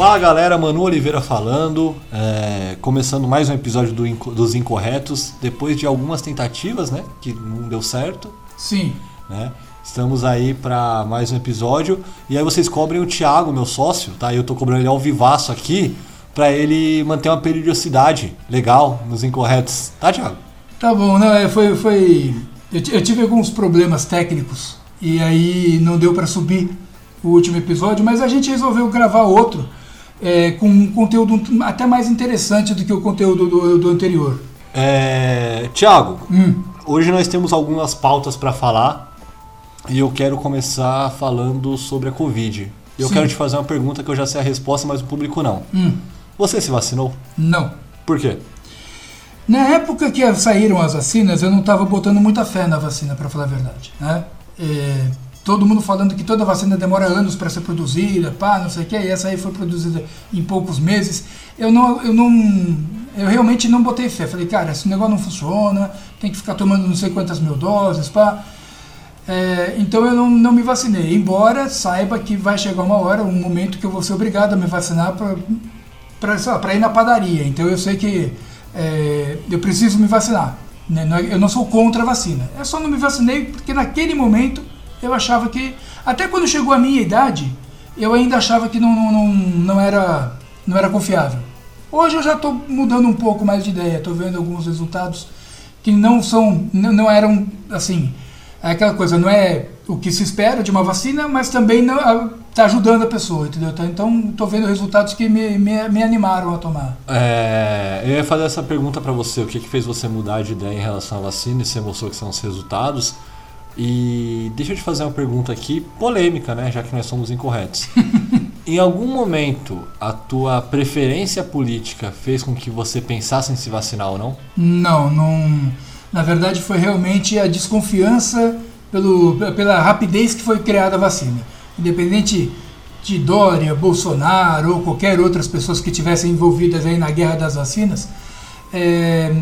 Fala galera, Manu Oliveira falando, é, começando mais um episódio do Inco- dos Incorretos, depois de algumas tentativas, né, que não deu certo, Sim. né, estamos aí para mais um episódio, e aí vocês cobrem o Thiago, meu sócio, tá, eu tô cobrando ele ao vivaço aqui, para ele manter uma periodicidade legal nos Incorretos, tá Thiago? Tá bom, não, é, foi. foi eu, eu tive alguns problemas técnicos e aí não deu para subir o último episódio, mas a gente resolveu gravar outro é, com um conteúdo até mais interessante do que o conteúdo do, do anterior. É, Thiago, Hum, Hoje nós temos algumas pautas para falar e eu quero começar falando sobre a Covid. Eu Sim. quero te fazer uma pergunta que eu já sei a resposta, mas o público não. hum, Você se vacinou? não. Por quê? Na época que saíram as vacinas, eu não estava botando muita fé na vacina, para falar a verdade. Né? É, todo mundo falando que toda vacina demora anos para ser produzida, pá, não sei o que, e essa aí foi produzida em poucos meses. Eu não, eu não, eu realmente não botei fé. Falei, cara, esse negócio não funciona, tem que ficar tomando não sei quantas mil doses, pá. É, então eu não, não me vacinei, embora saiba que vai chegar uma hora, um momento que eu vou ser obrigado a me vacinar para ir na padaria. Então eu sei que é, eu preciso me vacinar. né? É- Eu não sou contra a vacina. Eu só não me vacinei porque naquele momento eu achava que, até quando chegou a minha idade, eu ainda achava que não, não, não, era, não era confiável. Hoje eu já estou mudando um pouco mais de ideia, estou vendo alguns resultados que não são, não, não eram assim, é aquela coisa, não é o que se espera de uma vacina, mas também está ajudando a pessoa, entendeu? Tá- Então estou vendo resultados que me, me, me animaram a tomar. É, eu ia fazer essa pergunta para você. O que, que fez você mudar de ideia em relação à vacina e você mostrou que são os resultados? E deixa eu te fazer uma pergunta aqui, polêmica, né? Já que nós somos incorretos. em algum momento, a tua preferência política fez com que você pensasse em se vacinar ou não? Não, não. Na verdade, foi realmente a desconfiança pelo, pela rapidez que foi criada a vacina. Independente de Dória, Bolsonaro ou qualquer outras pessoas que tivessem envolvidas aí na guerra das vacinas, é,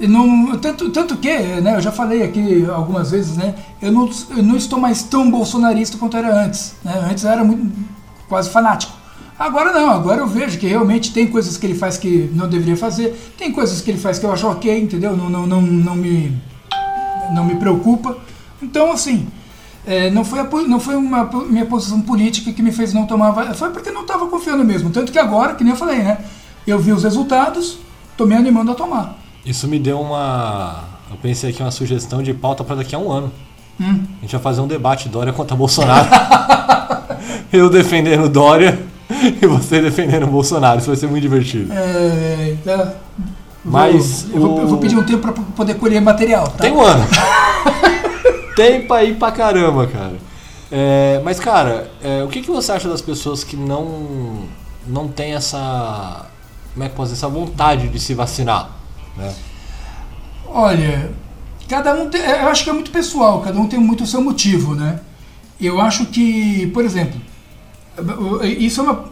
não, tanto, tanto que, né, eu já falei aqui algumas vezes, né, eu não, eu não estou mais tão bolsonarista quanto era antes. Né, antes eu era muito, quase fanático. Agora não, agora eu vejo que realmente tem coisas que ele faz que não deveria fazer, tem coisas que ele faz que eu acho ok, entendeu? Não, não, não, não, me, não me preocupa. Então, assim, é, não foi, a não foi uma minha posição política que me fez não tomar foi porque não estava confiando mesmo. Tanto que agora, que nem eu falei, né? Eu vi os resultados, tô me animando a tomar. Isso me deu uma. Eu pensei aqui uma sugestão de pauta para daqui a um ano. Hum. A gente vai fazer um debate Dória contra Bolsonaro. eu defendendo Dória e você defendendo Bolsonaro. Isso vai ser muito divertido. É, tá. Mas Vou, eu, vou, eu vou o- pedir um tempo para poder colher material, tá? Tem um ano. Tem pra ir pra caramba, cara. É, mas, cara, é, o que, que você acha das pessoas que não, não tem essa. Como é que posso dizer? Essa vontade de se vacinar? Né? Olha, cada um tem, eu acho que é muito pessoal, cada um tem muito o seu motivo, né? Eu acho que, por exemplo, isso é uma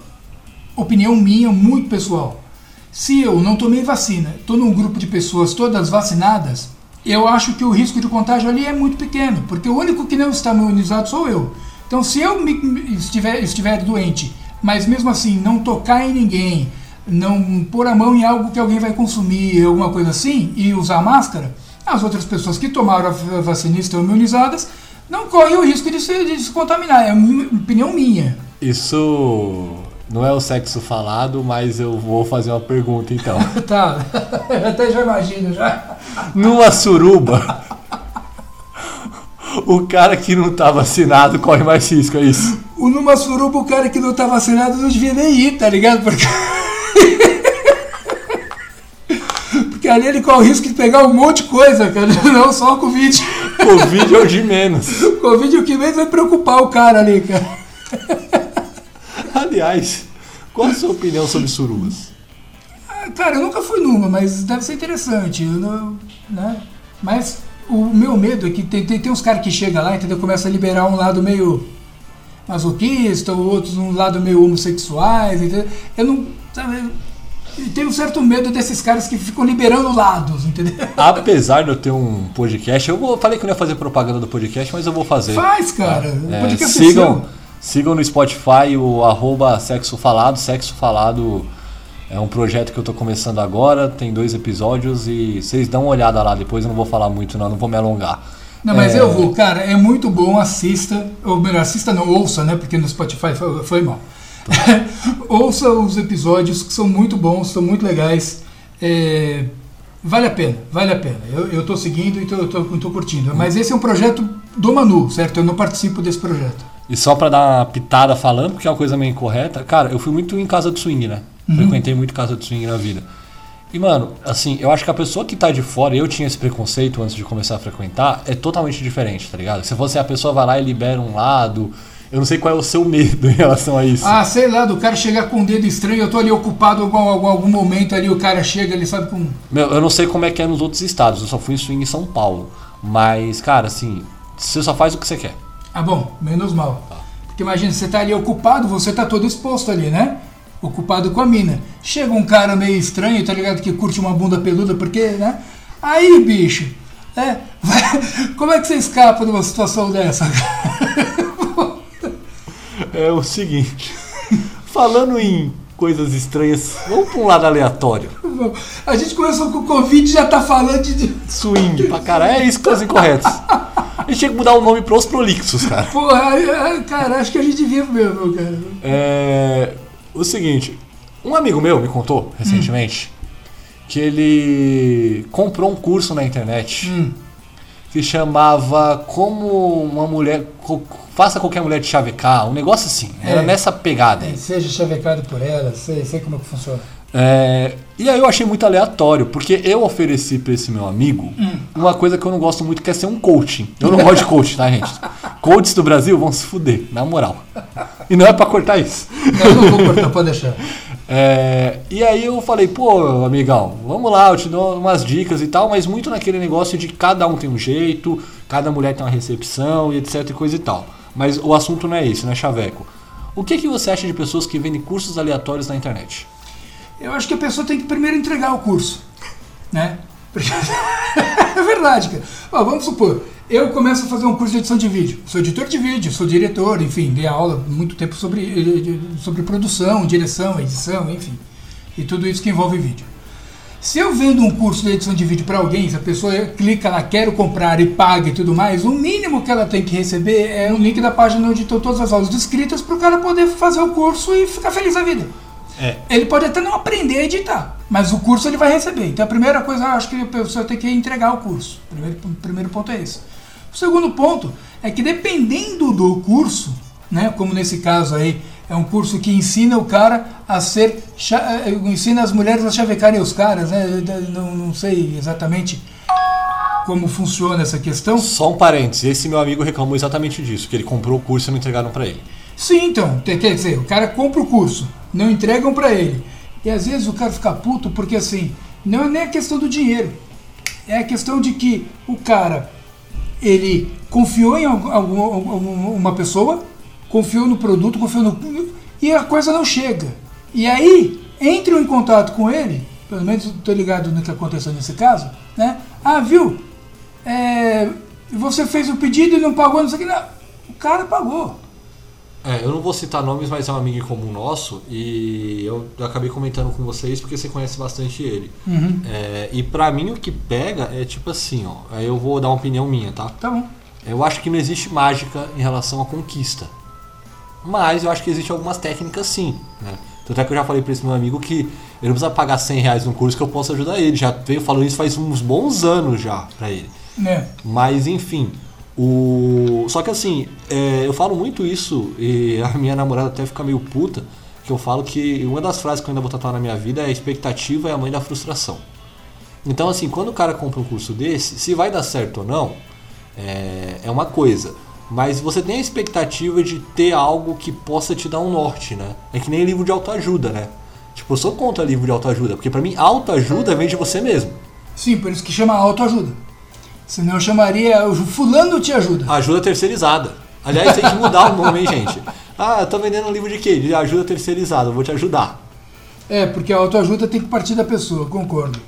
opinião minha muito pessoal. Se eu não tomei vacina, estou num grupo de pessoas todas vacinadas, eu acho que o risco de contágio ali é muito pequeno, porque o único que não está imunizado sou eu. Então, se eu me- me- estiver, estiver doente, mas mesmo assim não tocar em ninguém, não pôr a mão em algo que alguém vai consumir, alguma coisa assim, e usar máscara, as outras pessoas que tomaram a vacina e estão imunizadas não correm o risco de se, de se contaminar. É uma opinião minha. Isso não é o sexo falado, mas eu vou fazer uma pergunta então. Tá, eu até já imagino já. Numa suruba, o cara que não tá vacinado corre mais risco, é isso? O numa suruba, o cara que não tá vacinado não devia nem ir, tá ligado? Porque. Ali ele corre o risco de pegar um monte de coisa, cara, não só o Covid. Covid é o de menos. Covid é o que menos vai preocupar o cara ali, cara. Aliás, qual a sua opinião sobre surubas? Ah, Cara, eu nunca fui numa, mas deve ser interessante. Não, né? Mas o meu medo é que tem, tem, tem uns caras que chegam lá, entendeu? Começa a liberar um lado meio masoquista, ou outros um lado meio homossexuais, entendeu? Eu não. Sabe, eu tenho um certo medo desses caras que ficam liberando lados, entendeu? Apesar de eu ter um podcast, eu vou, falei que não ia fazer propaganda do podcast, mas eu vou fazer. Faz, cara. É, Podcast é sigam, seu. Sigam no Spotify o arroba Sexo Falado. Sexo Falado é um projeto que eu tô começando agora, tem dois episódios e vocês dão uma olhada lá, depois eu não vou falar muito não, não vou me alongar. Não, mas É, eu vou, cara, é muito bom, assista, ou melhor, assista não, ouça, né, porque no Spotify foi, foi mal. ouça os episódios que são muito bons, são muito legais, é, vale a pena, vale a pena. Eu, tô seguindo e tô, tô curtindo, mas esse é um projeto do Manu, certo? Eu não participo desse projeto. E só pra dar uma pitada falando, porque é uma coisa meio incorreta, cara, eu fui muito em casa de swing, né? Uhum. Frequentei muito casa de swing na vida. E, mano, assim, eu acho que a pessoa que tá de fora, eu tinha esse preconceito antes de começar a frequentar, é totalmente diferente, tá ligado? Se você a pessoa vai lá e libera um lado, eu não sei qual é o seu medo em relação a isso. Ah, sei lá, do cara chegar com um dedo estranho, eu tô ali ocupado em algum, algum, algum momento ali, o cara chega, ele sabe com... Meu, eu não sei como é que é nos outros estados, eu só fui em swing em São Paulo. Mas, cara, assim, você só faz o que você quer. Ah, bom, menos mal. Porque imagina, você tá ali ocupado, você tá todo exposto ali, né? Ocupado com a mina. Chega um cara meio estranho, tá ligado? Que curte uma bunda peluda, porque, né? Aí, bicho, é, vai- como é que você escapa de uma situação dessa? É o seguinte, falando em coisas estranhas, vamos pra um lado aleatório. A gente começou com o Covid e já tá falando de. Swing pra caralho, é isso que os incorretos. A gente tinha que mudar o nome pros prolixos, cara. Porra, cara, acho que a gente devia mesmo, cara. É. O seguinte, um amigo meu me contou recentemente que ele comprou um curso na internet Hum. que chamava Como uma mulher. Faça qualquer mulher te chavecar, um negócio assim. Era É. nessa pegada aí. Seja chavecado por ela, sei, sei como é que funciona. É, e aí eu achei muito aleatório, porque eu ofereci pra esse meu amigo uma coisa que eu não gosto muito, que é ser um coaching. Eu não gosto de coaching, tá, gente? Coaches do Brasil vão se fuder, na moral. E não é pra cortar isso. Não, eu não vou cortar, pode deixar. É, e aí eu falei, pô, amigão, vamos lá, eu te dou umas dicas e tal, mas muito naquele negócio de cada um tem um jeito, cada mulher tem uma recepção e etc e coisa e tal. Mas o assunto não é esse, não é chaveco. O que, que você acha de pessoas que vendem cursos aleatórios na internet? Eu acho que a pessoa tem que primeiro entregar o curso, né? é verdade, cara. Ó, vamos supor, eu começo a fazer um curso de edição de vídeo. Sou editor de vídeo, sou diretor, enfim, dei aula muito tempo sobre, sobre produção, direção, edição, enfim. E tudo isso que envolve vídeo. Se eu vendo um curso de edição de vídeo para alguém, se a pessoa clica lá, quero comprar e paga e tudo mais, o mínimo que ela tem que receber é um link da página onde estão todas as aulas descritas para o cara poder fazer o curso e ficar feliz da vida. É. Ele pode até não aprender a editar, mas o curso ele vai receber. Então a primeira coisa, eu acho que a pessoa tem que entregar o curso. O primeiro, primeiro ponto é esse. O segundo ponto é que dependendo do curso, né, como nesse caso aí, é um curso que ensina o cara a ser. eh, ensina as mulheres a chavecarem os caras, né? Não, não sei exatamente como funciona essa questão. Só um parênteses, esse meu amigo reclamou exatamente disso, que ele comprou o curso e não entregaram pra ele. Sim, então, quer dizer, o cara compra o curso, não entregam pra ele. E às vezes o cara fica puto porque assim, não é nem a questão do dinheiro. É a questão de que o cara, ele confiou em algum, algum- algum- uma pessoa, confiou no produto, confiou no. e a coisa não chega. E aí, entram em contato com ele, pelo menos estou ligado no que aconteceu nesse caso, né? Ah, viu? É, você fez o pedido e não pagou, não sei o que. Não. O cara pagou. É, eu não vou citar nomes, mas é um amigo em comum nosso e eu acabei comentando com vocês porque você conhece bastante ele. Uhum. É, e pra mim o que pega é tipo assim, ó. Aí eu vou dar uma opinião minha, tá? Tá bom. Eu acho que não existe mágica em relação à conquista. Mas eu acho que existem algumas técnicas sim, né? Tanto é que eu já falei pra esse meu amigo que ele não precisa pagar 100 reais num curso que eu posso ajudar ele. Já veio falando isso faz uns bons anos já pra ele. É. Mas enfim, o. Só que assim, é, eu falo muito isso e a minha namorada até fica meio puta, que eu falo que uma das frases que eu ainda vou tatuar na minha vida é a expectativa é a mãe da frustração. Então assim, quando o cara compra um curso desse, se vai dar certo ou não, é, é uma coisa. Mas você tem a expectativa de ter algo que possa te dar um norte, né? É que nem livro de autoajuda, né? Tipo, eu sou contra livro de autoajuda, porque pra mim autoajuda vem de você mesmo. Sim, por isso que chama autoajuda. Senão eu chamaria o fulano te ajuda. Ajuda terceirizada. Aliás, tem que mudar o nome, hein, gente? Ah, eu tô vendendo um livro de quê? De ajuda terceirizada, eu vou te ajudar. É, porque a autoajuda tem que partir da pessoa, concordo.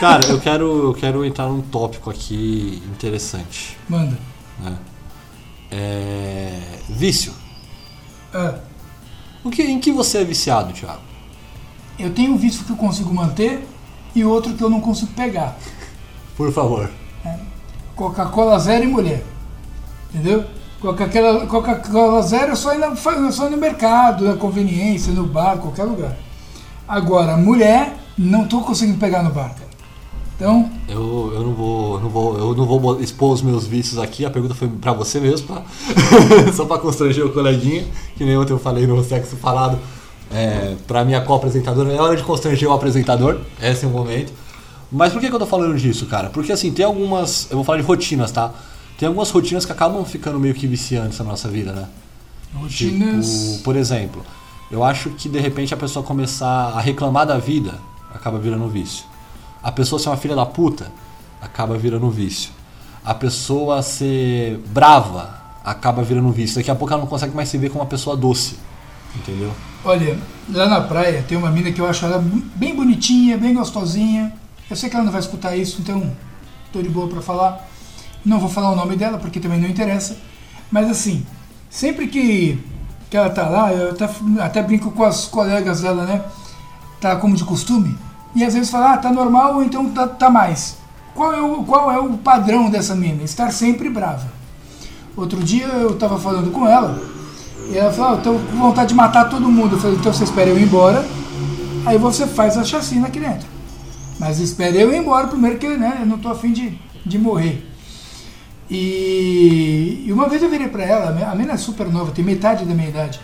Cara, eu quero, eu quero entrar num tópico aqui interessante. Manda. Né? É... Vício. Ah, O que, em que você é viciado, Thiago? eu tenho um vício que eu consigo manter e outro que eu não consigo pegar. Por favor. Coca-Cola zero e mulher. Entendeu? Coca-Cola Coca-Cola zero é só na, é só no mercado, na conveniência, no bar, qualquer lugar. Agora, mulher, não tô conseguindo pegar no bar. Então, Eu, eu não vou, eu não vou, eu não vou expor os meus vícios aqui. A pergunta foi pra você mesmo, tá? Só pra constranger o coleguinha, que nem ontem eu falei no sexo falado. É, pra minha co-apresentadora, é hora de constranger o apresentador. Esse é o momento. Mas por que, que eu tô falando disso, cara? Porque assim, tem algumas. Eu vou falar de rotinas, tá? Tem algumas rotinas que acabam ficando meio que viciantes na nossa vida, né? rotinas. Tipo, por exemplo, eu acho que de repente a pessoa começar a reclamar da vida acaba virando um vício. A pessoa ser uma filha da puta acaba virando vício. A pessoa ser brava acaba virando vício. Daqui a pouco ela não consegue mais se ver como uma pessoa doce. Entendeu? Olha, lá na praia tem uma mina que eu acho ela bem bonitinha, bem gostosinha. Eu sei que ela não vai escutar isso, então tô de boa pra falar. Não vou falar o nome dela porque também não interessa. Mas assim, sempre que, que ela tá lá, eu até, até brinco com as colegas dela, né? Tá como de costume. E às vezes fala, ah, tá normal ou então tá, tá mais. Qual é, o, qual é o padrão dessa mina? Estar sempre brava. Outro dia eu tava falando com ela e ela falou, ah, eu tô com vontade de matar todo mundo. Eu falei, então você espera eu ir embora, aí você faz a chacina aqui dentro. Mas espere eu ir embora primeiro, que né, eu não tô afim de, de morrer. E, e uma vez eu virei pra ela, a menina é super nova, tem metade da minha idade.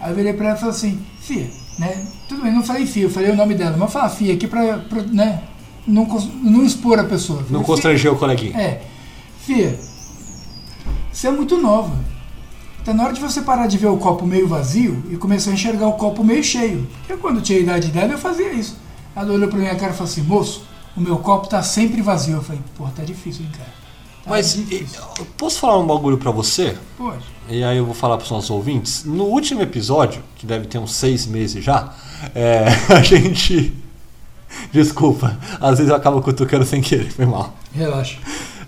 Aí eu virei pra ela e falei assim, Fia, né? Tudo bem, não falei Fia, eu falei o nome dela, mas falar Fia aqui pra, pra, né, não, não expor a pessoa. Não falei, constranger o coleguinha. é. Fia, você é muito nova. Tá na hora de você parar de ver o copo meio vazio e começar a enxergar o copo meio cheio. Porque quando tinha a idade dela, eu fazia isso. Ela olhou pra minha cara e falou assim, moço, o meu copo tá sempre vazio. Eu falei, porra, tá difícil, hein, cara. Mas e- posso falar um bagulho pra você? Pode. E aí eu vou falar para os nossos ouvintes. No último episódio, que deve ter uns seis meses já, é, a gente. Desculpa, às vezes eu acabo cutucando sem querer, foi mal. Relaxa.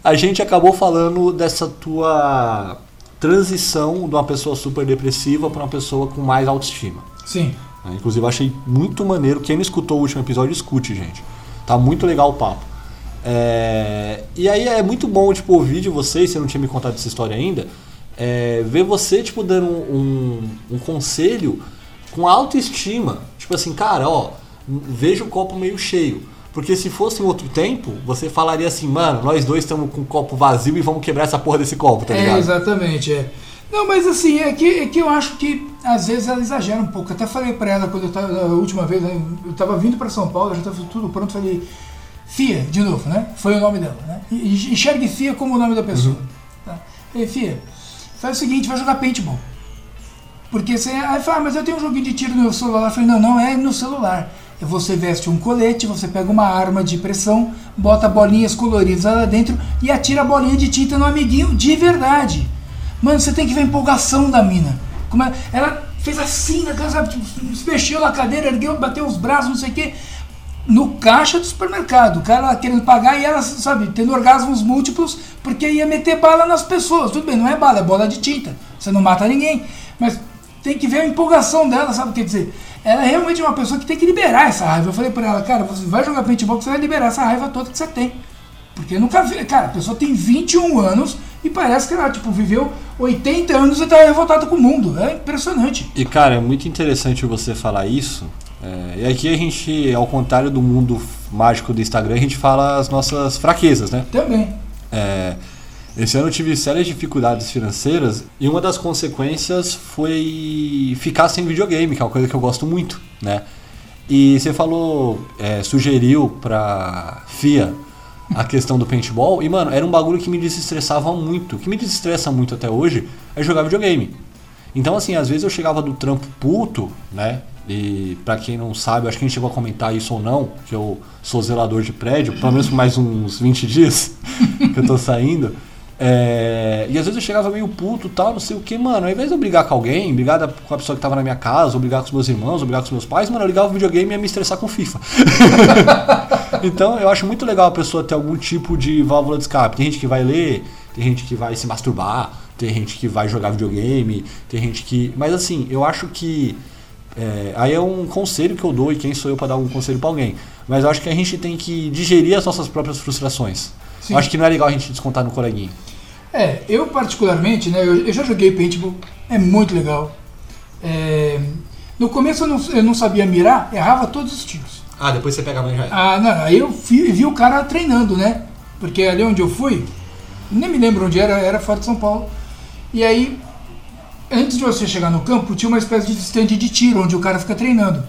A gente acabou falando dessa tua transição de uma pessoa super depressiva para uma pessoa com mais autoestima. Sim. né? Inclusive eu achei muito maneiro. Quem não escutou o último episódio, escute, gente. Tá muito legal o papo. É, E aí é muito bom, tipo, ouvir de vocês, você não tinha me contado essa história ainda, é, ver você, tipo, dando um, um conselho com autoestima. Tipo assim, cara, ó, veja o copo meio cheio. Porque se fosse em outro tempo, você falaria assim, mano, nós dois estamos com o copo vazio e vamos quebrar essa porra desse copo, tá é, ligado? exatamente, é. Não, mas assim, é que, é que eu acho que às vezes ela exagera um pouco. Até falei pra ela quando eu tava, a última vez, eu tava vindo pra São Paulo, já tava tudo pronto, falei, Fia, de novo, né? Foi o nome dela, né? E- Enxergue Fia como o nome da pessoa. Tá? Falei, Fia, faz o seguinte, vai jogar paintball. Porque você. Aí fala, ah, mas eu tenho um joguinho de tiro no meu celular. Eu falei, não, não é no celular. Você veste um colete, você pega uma arma de pressão, bota bolinhas coloridas lá dentro e atira a bolinha de tinta no amiguinho de verdade. Mano, você tem que ver a empolgação da mina. Como ela, ela fez assim, sabe? Tipo, mexeu na cadeira, ergueu, bateu os braços, não sei o quê. No caixa do supermercado. O cara querendo pagar e ela, sabe, tendo orgasmos múltiplos porque ia meter bala nas pessoas. Tudo bem, não é bala, é bola de tinta. Você não mata ninguém. Mas tem que ver a empolgação dela, sabe? Quer dizer, ela é realmente uma pessoa que tem que liberar essa raiva. Eu falei pra ela, cara, você vai jogar paintball que você vai liberar essa raiva toda que você tem. Porque nunca vi. Cara, a pessoa tem 21 anos e parece que ela, tipo, viveu 80 anos e tá revoltada com o mundo. É impressionante. E cara, é muito interessante você falar isso. É, e aqui a gente, ao contrário do mundo mágico do Instagram, a gente fala as nossas fraquezas, né? Também. É, esse ano eu tive sérias dificuldades financeiras e uma das consequências foi ficar sem videogame, que é uma coisa que eu gosto muito, né? E você falou, é, sugeriu pra FIA a questão do paintball, e mano, era um bagulho que me desestressava muito. O que me desestressa muito até hoje é jogar videogame. Então, assim, às vezes eu chegava do trampo puto, né? E pra quem não sabe, acho que a gente chegou a comentar isso ou não, que eu sou zelador de prédio, pelo menos por mais uns 20 dias que eu tô saindo. É, e às vezes eu chegava meio puto tal, não sei o que, mano. Ao invés de eu brigar com alguém, brigar com a pessoa que tava na minha casa, ou brigar com os meus irmãos, ou brigar com os meus pais, mano, eu ligava o videogame e ia me estressar com FIFA. então eu acho muito legal a pessoa ter algum tipo de válvula de escape. Tem gente que vai ler, tem gente que vai se masturbar, tem gente que vai jogar videogame, tem gente que. Mas assim, eu acho que. é, aí é um conselho que eu dou e quem sou eu para dar um conselho para alguém. Mas eu acho que a gente tem que digerir as nossas próprias frustrações. Sim. Eu acho que não é legal a gente descontar no coleguinha. É, eu particularmente, né, eu, eu já joguei paintball, é muito legal. É, no começo eu não, eu não sabia mirar, errava todos os tiros. Ah, depois você pega a já. Ah, não, aí eu vi, vi o cara treinando, né? Porque ali onde eu fui, nem me lembro onde era, era fora de São Paulo. E aí, antes de você chegar no campo, tinha uma espécie de estande de tiro, onde o cara fica treinando.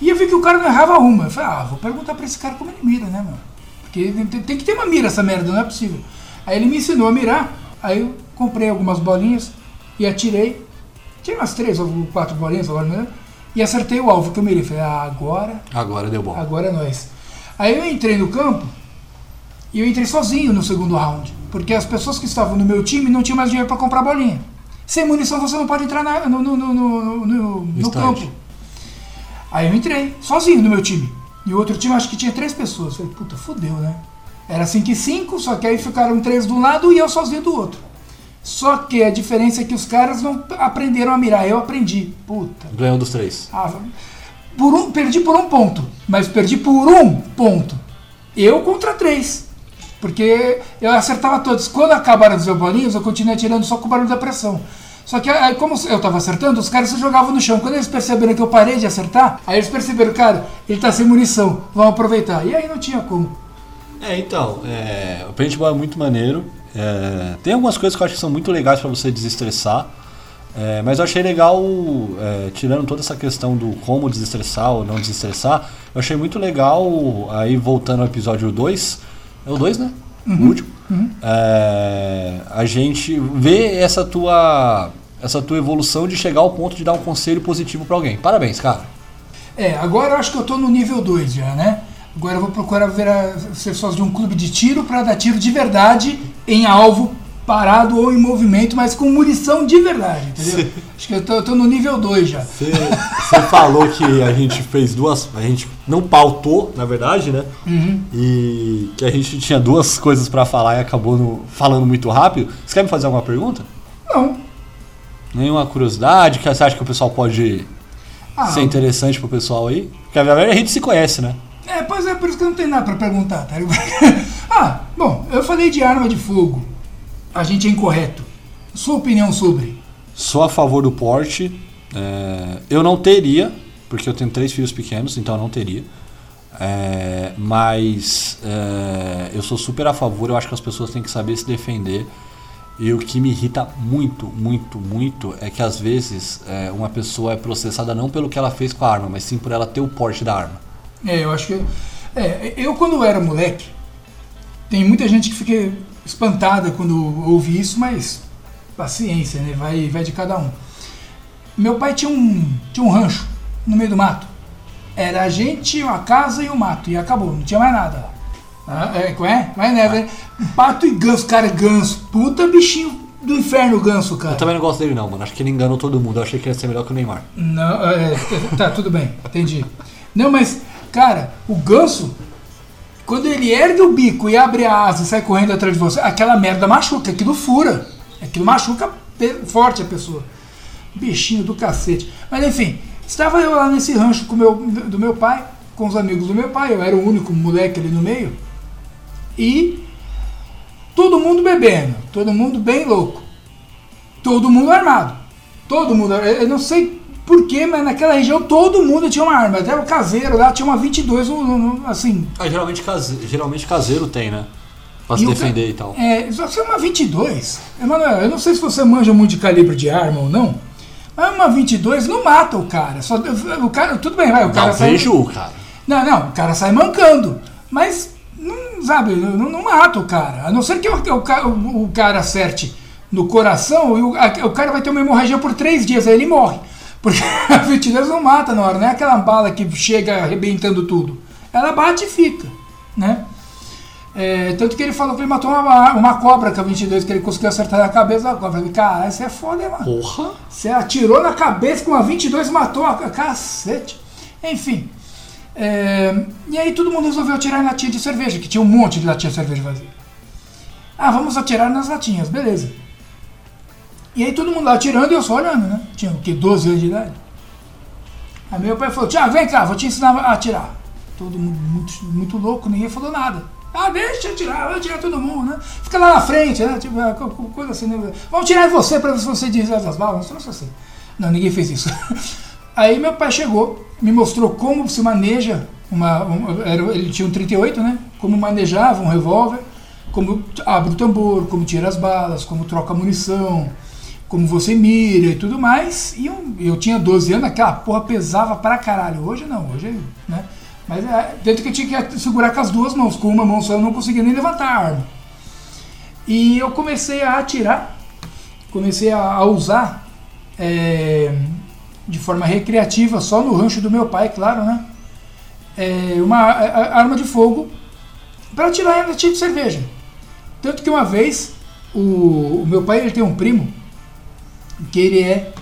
E eu vi que o cara não errava uma. Eu falei, ah, vou perguntar pra esse cara como ele mira, né, mano? Porque tem, que ter uma mira essa merda, não é possível. Aí ele me ensinou a mirar, aí eu comprei algumas bolinhas e atirei. Tinha umas três ou quatro bolinhas, agora lembro. E acertei o alvo que eu mirei. Falei, ah, agora Agora deu bom. Agora é nós. Aí eu entrei no campo e eu entrei sozinho no segundo round. Porque as pessoas que estavam no meu time não tinham mais dinheiro para comprar bolinha. Sem munição você não pode entrar na- no, no, no, no, no- campo. Aí eu entrei, sozinho no meu time. E o outro time acho que tinha três pessoas. Falei, puta, fodeu, né? Era 5 e 5, só que aí ficaram três de um lado e eu sozinho do outro. Só que a diferença é que os caras não aprenderam a mirar. Eu aprendi. Puta, Ganhou dos três. ah, por um, perdi por um ponto, mas perdi por um ponto. Eu contra três. Porque eu acertava todos. Quando acabaram os bolinhos, eu continuei atirando só com o barulho da pressão. Só que aí, como eu tava acertando, os caras se jogavam no chão. Quando eles perceberam que eu parei de acertar, aí eles perceberam, cara, ele tá sem munição, vamos aproveitar. E aí não tinha como. É, então, é, o paintball é muito maneiro. É, tem algumas coisas que eu acho que são muito legais para você desestressar. É, mas eu achei legal, é, tirando toda essa questão do como desestressar ou não desestressar, eu achei muito legal, aí voltando ao episódio 2, é o 2, né? O último. É, a gente vê essa tua, essa tua evolução de chegar ao ponto de dar um conselho positivo para alguém. Parabéns, cara. É, agora eu acho que eu tô no nível 2 já, né? Agora eu vou procurar ver ser sócio de um clube de tiro para dar tiro de verdade em alvo parado ou em movimento, mas com munição de verdade, entendeu? acho que eu tô, eu tô no nível 2 já. Você falou que a gente fez duas. A gente não pautou, na verdade, né? E que a gente tinha duas coisas pra falar e acabou no- falando muito rápido. Você quer me fazer alguma pergunta? Não. Nenhuma curiosidade? Que você acha que o pessoal pode Ah, ser interessante pro pessoal aí? Porque a verdade a gente se conhece, né? É, pois é, por isso que eu não tenho nada pra perguntar, tá? ah, bom, eu falei de arma de fogo. A gente é incorreto. Sua opinião sobre? Sou a favor do porte. é, eu não teria, porque eu tenho três filhos pequenos, então eu não teria. É, mas é, eu sou super a favor, eu acho que as pessoas têm que saber se defender. E o que me irrita muito, muito, muito é que às vezes é, uma pessoa é processada não pelo que ela fez com a arma, mas sim por ela ter o porte da arma. É, eu acho que. É, eu quando era moleque, tem muita gente que fica espantada quando ouve isso, mas paciência, né? Vai, vai de cada um. Meu pai tinha um, tinha um rancho no meio do mato. Era a gente, uma casa e o mato. E acabou, não tinha mais nada lá. Ah, é, como é? Vai, né? velho? Pato e ganso, cara, ganso. Puta bichinho do inferno, ganso, cara. Eu também não gosto dele não, mano. Acho que ele enganou todo mundo. Eu achei que ele ia ser melhor que o Neymar. Não, é, tá, tudo bem, entendi. Não, mas, cara, o ganso, quando ele ergue o bico e abre a asa e sai correndo atrás de você, aquela merda machuca, aquilo fura. Aquilo machuca forte a pessoa. Bichinho do cacete. Mas enfim, estava eu lá nesse rancho com meu, do meu pai, com os amigos do meu pai, eu era o único moleque ali no meio, e todo mundo bebendo, todo mundo bem louco, todo mundo armado. Todo mundo, eu não sei porquê, mas naquela região todo mundo tinha uma arma. Até o caseiro lá tinha uma 22, um- um- assim. Ah, geralmente, case... geralmente caseiro tem, né? Pra se E o defender ca- e tal. É, só que é uma 22. Emanuel, eu não sei se você manja muito de calibre de arma ou não, mas uma 22 não mata o cara. Só, o cara tudo bem, vai, o cara um sai. preju, cara. Não, não, o cara sai mancando. Mas, não, sabe, não, não mata o cara. A não ser que o, o o- o cara acerte no coração e o, o cara vai ter uma hemorragia por três dias, aí ele morre. Porque a 22 não mata na hora, não é aquela bala que chega arrebentando tudo. Ela bate e fica, né? É, tanto que ele falou que ele matou uma, uma cobra com a 22, que ele conseguiu acertar na cabeça da cobra. Eu falei, caralho, isso é foda, hein, mano. Porra. Você atirou na cabeça com uma 22 e matou a cacete. Enfim. é, e aí todo mundo resolveu atirar em latinha de cerveja, que tinha um monte de latinha de cerveja vazia. Ah, vamos atirar nas latinhas, beleza. E aí todo mundo lá atirando e eu só olhando, né? Tinha o quê? 12 anos de idade. Aí meu pai falou, Tiago, vem cá, vou te ensinar a atirar. Todo mundo muito, muito louco, ninguém falou nada. Ah, deixa eu atirar, vai atirar todo mundo, né? Fica lá na frente, né? Tipo, é, co- co- coisa assim, né? Vamos tirar você pra ver se você diz as balas. Não assim. Não, ninguém fez isso. Aí meu pai chegou, me mostrou como se maneja uma. um- era- ele tinha um 38, né? Como manejava um revólver, como abre o tambor, como tira as balas, como troca a munição, como você mira e tudo mais. E eu, eu tinha 12 anos, aquela porra pesava pra caralho. Hoje não, hoje, né? Mas é, dentro que eu tinha que segurar com as duas mãos, com uma mão só eu não conseguia nem levantar a arma. E eu comecei a atirar, comecei a, a usar é, de forma recreativa, só no rancho do meu pai, claro, né? É, uma a- a- arma de fogo para em latinha de cerveja. Tanto que uma vez o, o meu pai ele tem um primo que ele é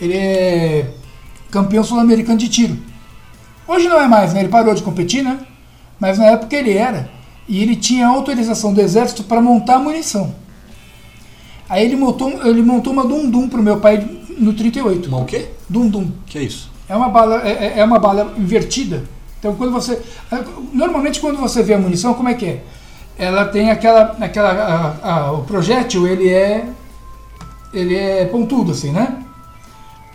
ele é campeão sul-americano de tiro. Hoje não é mais, né? Ele parou de competir, né? Mas na época ele era. E ele tinha autorização do exército para montar munição. Aí ele montou, ele montou uma Dundum pro meu pai no 38. Uma o quê? Dundum. Que é isso? É uma bala, é, é- é uma bala invertida. Então quando você. Normalmente quando você vê a munição, como é que é? Ela tem aquela. aquela a- a- o projétil ele é. Ele é pontudo, assim, né?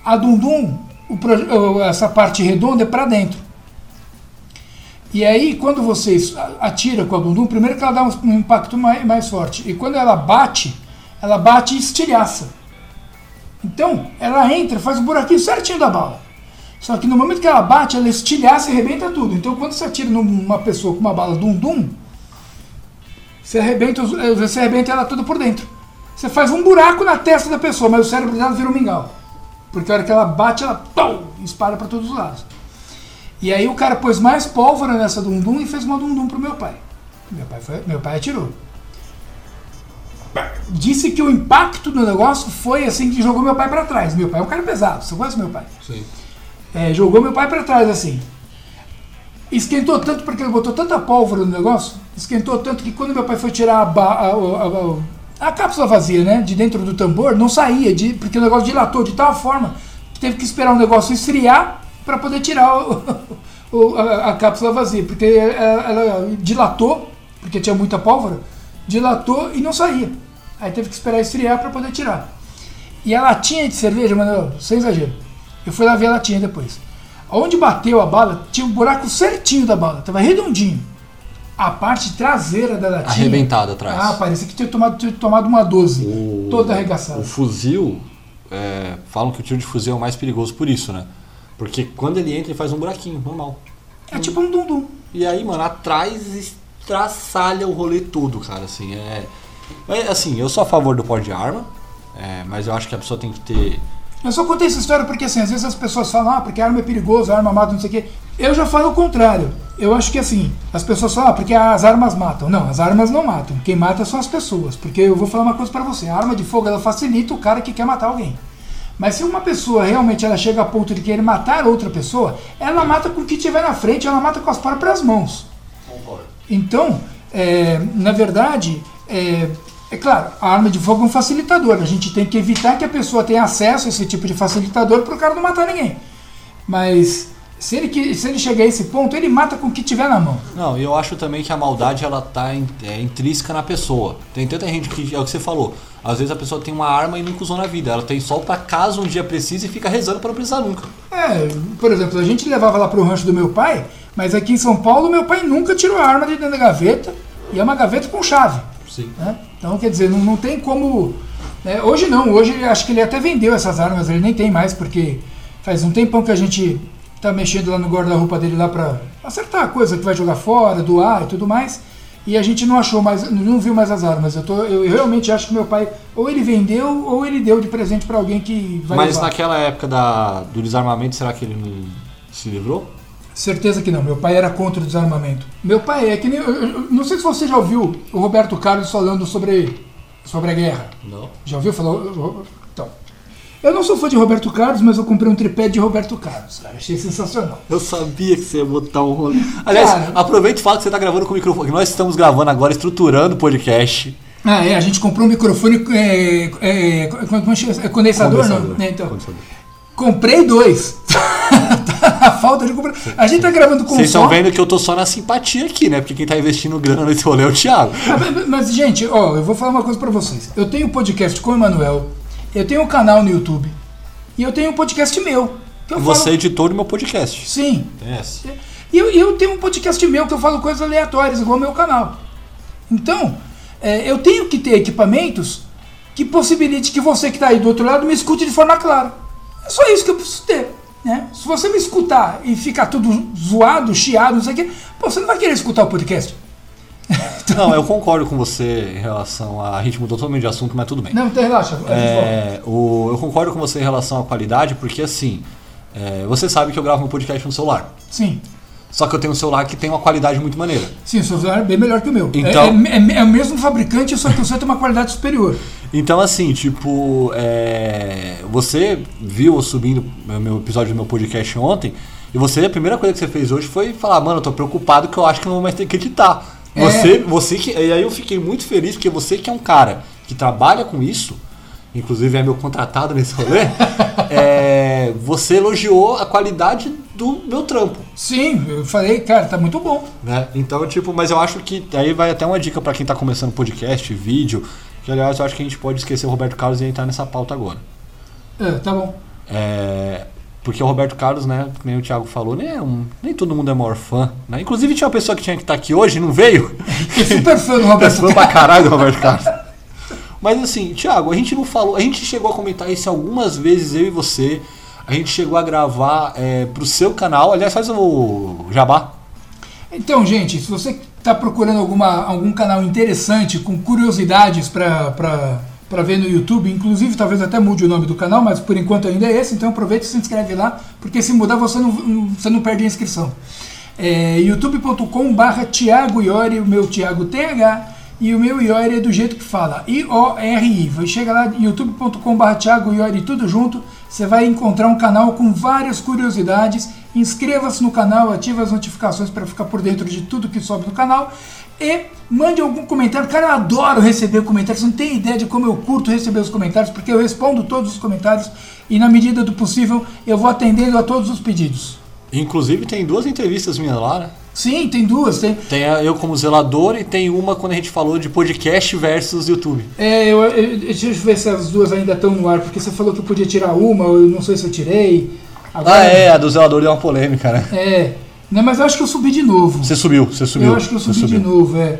A Dundum, o essa parte redonda é para dentro. E aí, quando você atira com a Dundum, primeiro que ela dá um, um impacto mais, mais forte. E quando ela bate, ela bate e estilhaça. Então, ela entra, faz o buraquinho certinho da bala. Só que no momento que ela bate, ela estilhaça e arrebenta tudo. Então, quando você atira numa pessoa com uma bala dum-dum, você arrebenta, eh, você arrebenta ela toda por dentro. Você faz um buraco na testa da pessoa, mas o cérebro dela vira um mingau. Porque a hora que ela bate, ela pum, espalha para todos os lados. E aí o cara pôs mais pólvora nessa dum-dum e fez uma dum-dum pro meu pai. Meu pai, foi, meu pai atirou. Disse que o impacto do negócio foi assim que jogou meu pai para trás. Meu pai é um cara pesado, você conhece meu pai? Sim. É, jogou meu pai para trás assim. Esquentou tanto porque ele botou tanta pólvora no negócio, esquentou tanto que quando meu pai foi tirar a, a- a- a cápsula vazia, né, de dentro do tambor, não saía, de, porque o negócio dilatou de tal forma que teve que esperar o negócio esfriar para poder tirar o- o- a, a cápsula vazia, porque ela, dilatou, porque tinha muita pólvora, dilatou e não saía. Aí teve que esperar esfriar para poder tirar. E a latinha de cerveja, mano, sem exagero. Eu fui lá ver a latinha depois. Onde bateu a bala, tinha um buraco certinho da bala, tava redondinho. A parte traseira da latinha. Arrebentada atrás. Ah, parecia que tinha tomado, tinha tomado uma 12. O- Toda arregaçada. O fuzil, é, falam que o tiro de fuzil é o mais perigoso por isso, né? Porque quando ele entra, ele faz um buraquinho, normal. É tipo um dum-dum. E aí, mano, atrás estraçalha o rolê todo, cara, assim, é... é, Assim, eu sou a favor do porte de arma, é, mas eu acho que a pessoa tem que ter... Eu só contei essa história porque assim, às vezes as pessoas falam, ah, porque a arma é perigosa, a arma mata, não sei o quê. Eu já falo o contrário. Eu acho que assim, as pessoas falam, ah, porque as armas matam. Não, as armas não matam. Quem mata são as pessoas. Porque eu vou falar uma coisa pra você, a arma de fogo ela facilita o cara que quer matar alguém. Mas se uma pessoa realmente ela chega a ponto de querer matar outra pessoa, ela mata com o que tiver na frente, ela mata com as próprias mãos. Então, é, na verdade, é, é claro, a arma de fogo é um facilitador. A gente tem que evitar que a pessoa tenha acesso a esse tipo de facilitador para o cara não matar ninguém. Mas se ele, se ele chegar a esse ponto, ele mata com o que tiver na mão. Não, e eu acho também que a maldade, ela tá in- é, intrínseca na pessoa. Tem tanta gente que, é o que você falou, às vezes a pessoa tem uma arma e nunca usou na vida. Ela tem só pra caso um dia precise e fica rezando pra não precisar nunca. É, por exemplo, a gente levava lá pro rancho do meu pai, mas aqui em São Paulo meu pai nunca tirou a arma de dentro da gaveta, e é uma gaveta com chave. Sim. né? Então, quer dizer, não, não tem como. né? Hoje não, hoje acho que ele até vendeu essas armas, ele nem tem mais, porque faz um tempão que a gente tá mexendo lá no guarda-roupa dele lá pra acertar a coisa que vai jogar fora, doar e tudo mais. E a gente não achou mais, não viu mais as armas. Eu, tô, eu realmente acho que meu pai, ou ele vendeu, ou ele deu de presente pra alguém que vai Mas levar. naquela época da, do desarmamento, será que ele não se livrou? Certeza que não. Meu pai era contra o desarmamento. Meu pai é que nem. eu- eu- não sei se você já ouviu o Roberto Carlos falando sobre, sobre a guerra. Não. Já ouviu falar? Eu não sou fã de Roberto Carlos, mas eu comprei um tripé de Roberto Carlos, cara. Achei sensacional. Eu sabia que você ia botar um rolê. Aliás, Cara. aproveita e fala que você tá gravando com o microfone. Nós estamos gravando agora, estruturando o podcast. Ah, é, a gente comprou um microfone é, é, como chama? É condensador, não? É, então, Condensador. comprei dois. a falta de comprar. A gente tá gravando com Vocês estão vendo que eu tô só na simpatia aqui, né? Porque quem tá investindo grana nesse rolê é o Thiago. Ah, mas- gente, ó, eu vou falar uma coisa pra vocês. Eu tenho podcast com o Emanuel, eu tenho um canal no YouTube e eu tenho um podcast meu. Você é falo... editor do meu podcast. Sim. Tem essa. E eu, eu tenho um podcast meu que eu falo coisas aleatórias, igual o meu canal. Então, é, eu tenho que ter equipamentos que possibilite que você que está aí do outro lado me escute de forma clara. É só isso que eu preciso ter. Né? Se você me escutar e ficar tudo zoado, chiado, não sei o quê, pô, você não vai querer escutar o podcast. Não, eu concordo com você em relação a. A gente mudou totalmente de assunto, mas tudo bem. Não, então relaxa. É, o, eu concordo com você em relação à qualidade, porque assim, é, você sabe que eu gravo meu podcast no celular. Sim. Só que eu tenho um celular que tem uma qualidade muito maneira. Sim, o seu celular é bem melhor que o meu. É- Então- é, é- é o mesmo fabricante, só que o seu tem uma qualidade superior. Então, assim, tipo, é, você viu eu subindo o meu episódio do meu podcast ontem, e você, a primeira coisa que você fez hoje foi falar, mano, eu tô preocupado que eu acho que não vou mais ter que editar. É. Você, você que. E aí eu fiquei muito feliz, porque você que é um cara que trabalha com isso, inclusive é meu contratado nesse rolê, é, você elogiou a qualidade do meu trampo. Sim, eu falei, cara, tá muito bom. Né? Então, tipo, mas eu acho que aí vai até uma dica pra quem tá começando podcast, vídeo, que aliás eu acho que a gente pode esquecer o Roberto Carlos e entrar nessa pauta agora. É, tá bom. É, porque o Roberto Carlos, né, como o Thiago falou, nem, é um- nem todo mundo é maior fã. Né? Inclusive tinha uma pessoa que tinha que estar aqui hoje e não veio. Super fã do É Roberto fã pra caralho do Roberto Carlos. Mas assim, Thiago, a gente não falou, a gente chegou a comentar isso algumas vezes, eu e você. A gente chegou a gravar é, pro seu canal. Aliás, faz o jabá. Então, gente, se você está procurando alguma, algum canal interessante, com curiosidades para ver no YouTube, inclusive talvez até mude o nome do canal, mas por enquanto ainda é esse, então aproveita e se inscreve lá, porque se mudar você não, você não perde a inscrição. É, youtube.com barra Thiago Iori, o meu Thiago TH, e o meu Iori é do jeito que fala, I-O-R-I. Chega lá, youtube.com barra Thiago Iori, tudo junto, você vai encontrar um canal com várias curiosidades. Inscreva-se no canal, ative as notificações para ficar por dentro de tudo que sobe no canal. E mande algum comentário. Cara, eu adoro receber comentários. Você não tem ideia de como eu curto receber os comentários, porque eu respondo todos os comentários e, na medida do possível, eu vou atendendo a todos os pedidos. Inclusive tem duas entrevistas minhas lá, né? Sim, tem duas. Tem, Tem eu como zelador e tem uma quando a gente falou de podcast versus YouTube. É, eu, eu- deixa eu ver se as duas ainda estão no ar, porque você falou que eu podia tirar uma, eu não sei se eu tirei. Agora- Ah, é, a do zelador deu uma polêmica, né? É, né, mas eu acho que eu subi de novo. Você subiu, você subiu. eu acho que eu subi de novo, é.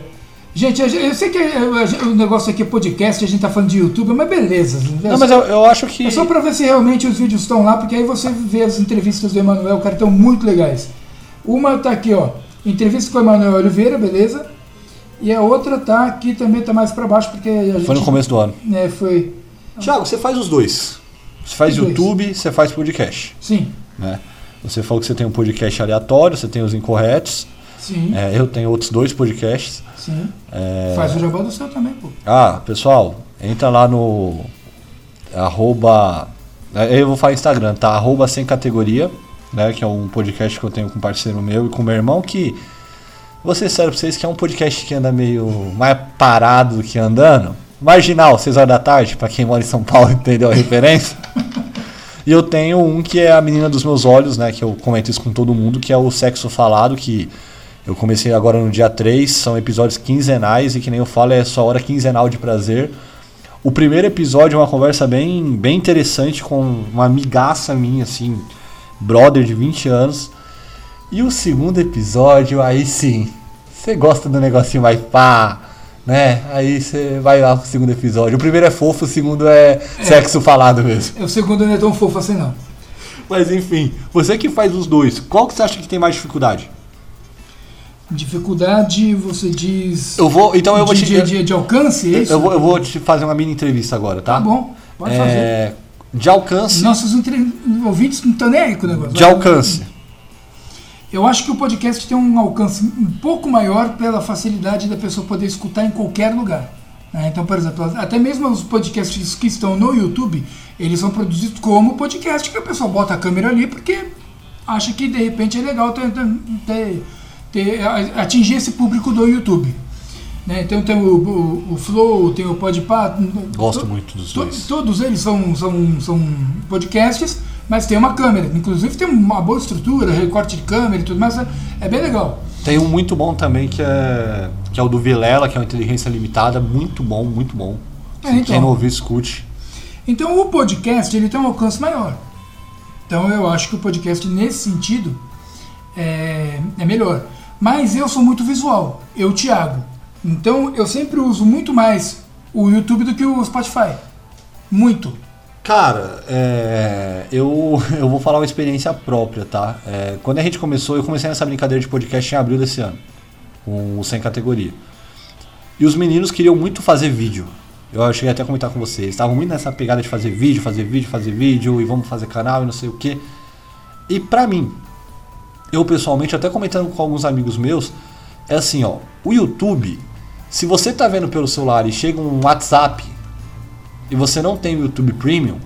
Gente, eu, sei que é- é- o negócio aqui é podcast, a gente tá falando de YouTube, mas beleza. Não, mas eu, eu acho que. É só pra ver se realmente os vídeos estão lá, porque aí você vê as entrevistas do Emanuel, cara, estão muito legais. Uma tá aqui, ó, entrevista com o Emanuel Oliveira, beleza? E a outra tá aqui também, tá mais pra baixo, porque a gente... Foi no começo do ano. É, foi... Tiago, você faz os dois. Você faz Os dois. YouTube, você faz podcast. Sim, Né? Você falou que você tem um podcast aleatório, você tem os incorretos. sim, É, eu tenho outros dois podcasts. sim. É, Faz o jabá do seu também, pô. Ah, pessoal, entra lá no arroba. é, Eu vou falar Instagram, tá? Arroba sem categoria, né? Que é um podcast que eu tenho com um parceiro meu e com meu irmão que. Vou ser sério pra vocês que é um podcast que anda meio mais parado do que andando. Marginal, 6 horas da tarde, pra quem mora em São Paulo entendeu a referência. E eu tenho um que é a menina dos meus olhos, né? Que eu comento isso com todo mundo, que é o Sexo Falado, que eu comecei agora no dia 3, são episódios quinzenais e que nem eu falo, é sua hora quinzenal de prazer. O primeiro episódio é uma conversa bem, bem interessante com uma amigaça minha, assim, brother de 20 anos. E o segundo episódio, aí sim, você gosta do negocinho mais pá, né? Aí você vai lá pro segundo episódio. O primeiro é fofo, o segundo é, sexo falado mesmo. O segundo não é tão fofo assim, não. Mas enfim, você que faz os dois, qual que você acha que tem mais dificuldade? Dificuldade, você diz... Eu vou, então eu vou de, te de, de, de alcance, é isso? eu vou, eu vou te fazer uma mini entrevista agora, tá? Tá bom, pode fazer. É, de alcance, Nossos entre- ouvintes não estão nem aí com o negócio. de alcance. Eu acho que o podcast tem um alcance um pouco maior pela facilidade da pessoa poder escutar em qualquer lugar. né? Então, por exemplo, até mesmo os podcasts que estão no YouTube, eles são produzidos como podcast, que a pessoa bota a câmera ali porque acha que de repente é legal ter, ter- ter- atingir esse público do YouTube. Né? Então tem o, o, o Flow, tem o Podpah. Gosto to, muito dos to, dois. Todos eles são, são, são podcasts, mas tem uma câmera. Inclusive tem uma boa estrutura, recorte de câmera e tudo mais. É, é bem legal. Tem um muito bom também que é, que é o do Vilela, que é uma inteligência limitada. Muito bom, muito bom. É, então. Quem não ouviu, escute. Então o podcast ele tem um alcance maior. Então eu acho que o podcast nesse sentido é, é melhor. Mas eu sou muito visual, eu, Thiago. Então eu sempre uso muito mais o YouTube do que o Spotify. Muito. Cara, é, eu, eu vou falar uma experiência própria, tá? É, quando a gente começou, eu comecei nessa brincadeira de podcast em abril desse ano, com o Sem Categoria. E os meninos queriam muito fazer vídeo. Eu cheguei até a comentar com vocês. Estavam muito nessa pegada de fazer vídeo, fazer vídeo, fazer vídeo, e vamos fazer canal e não sei o que. E pra mim, eu pessoalmente, até comentando com alguns amigos meus, é assim, ó. O YouTube, se você tá vendo pelo celular e chega um WhatsApp e você não tem o YouTube Premium,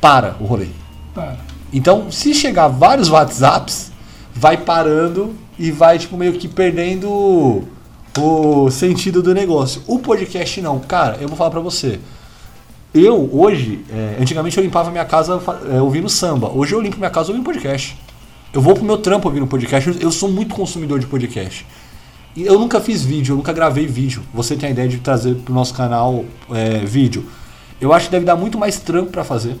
para o rolê. Para. Então, se chegar vários WhatsApps, vai parando e vai tipo meio que perdendo o sentido do negócio. O podcast não, cara, eu vou falar pra você. Eu, hoje, é, antigamente eu limpava minha casa é, ouvindo samba. Hoje eu limpo minha casa ouvindo podcast. Eu vou pro meu trampo ouvindo podcast. Eu sou muito consumidor de podcast. E eu nunca fiz vídeo, eu nunca gravei vídeo. Você tem a ideia de trazer pro nosso canal é, vídeo. Eu acho que deve dar muito mais trampo para fazer.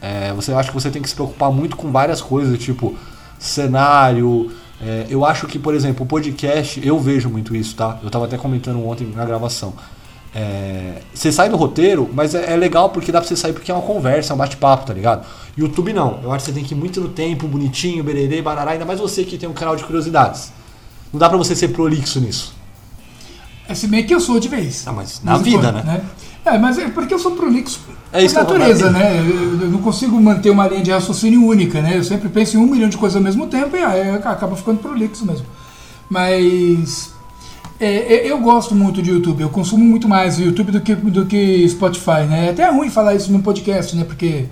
É, você acha que você tem que se preocupar muito com várias coisas, tipo cenário, é, eu acho que, por exemplo, o podcast, eu vejo muito isso, tá? Eu tava até comentando ontem na gravação. É, você sai do roteiro, mas é, é, legal porque dá pra você sair porque é uma conversa, é um bate-papo, tá ligado? YouTube não. Eu acho que você tem que ir muito no tempo, bonitinho, bererê, barará, ainda mais você que tem um canal de curiosidades. Não dá pra você ser prolixo nisso. É se bem que eu sou de vez. Ah, mas na vida, for, né? né? É, mas é porque eu sou prolixo é isso por natureza, né? Eu não consigo manter uma linha de raciocínio única, né? Eu sempre penso em um milhão de coisas ao mesmo tempo e aí acaba ficando prolixo mesmo. Mas é, é, eu gosto muito de YouTube, eu consumo muito mais o YouTube do que, do que Spotify, né? É até ruim falar isso no podcast, né? Porque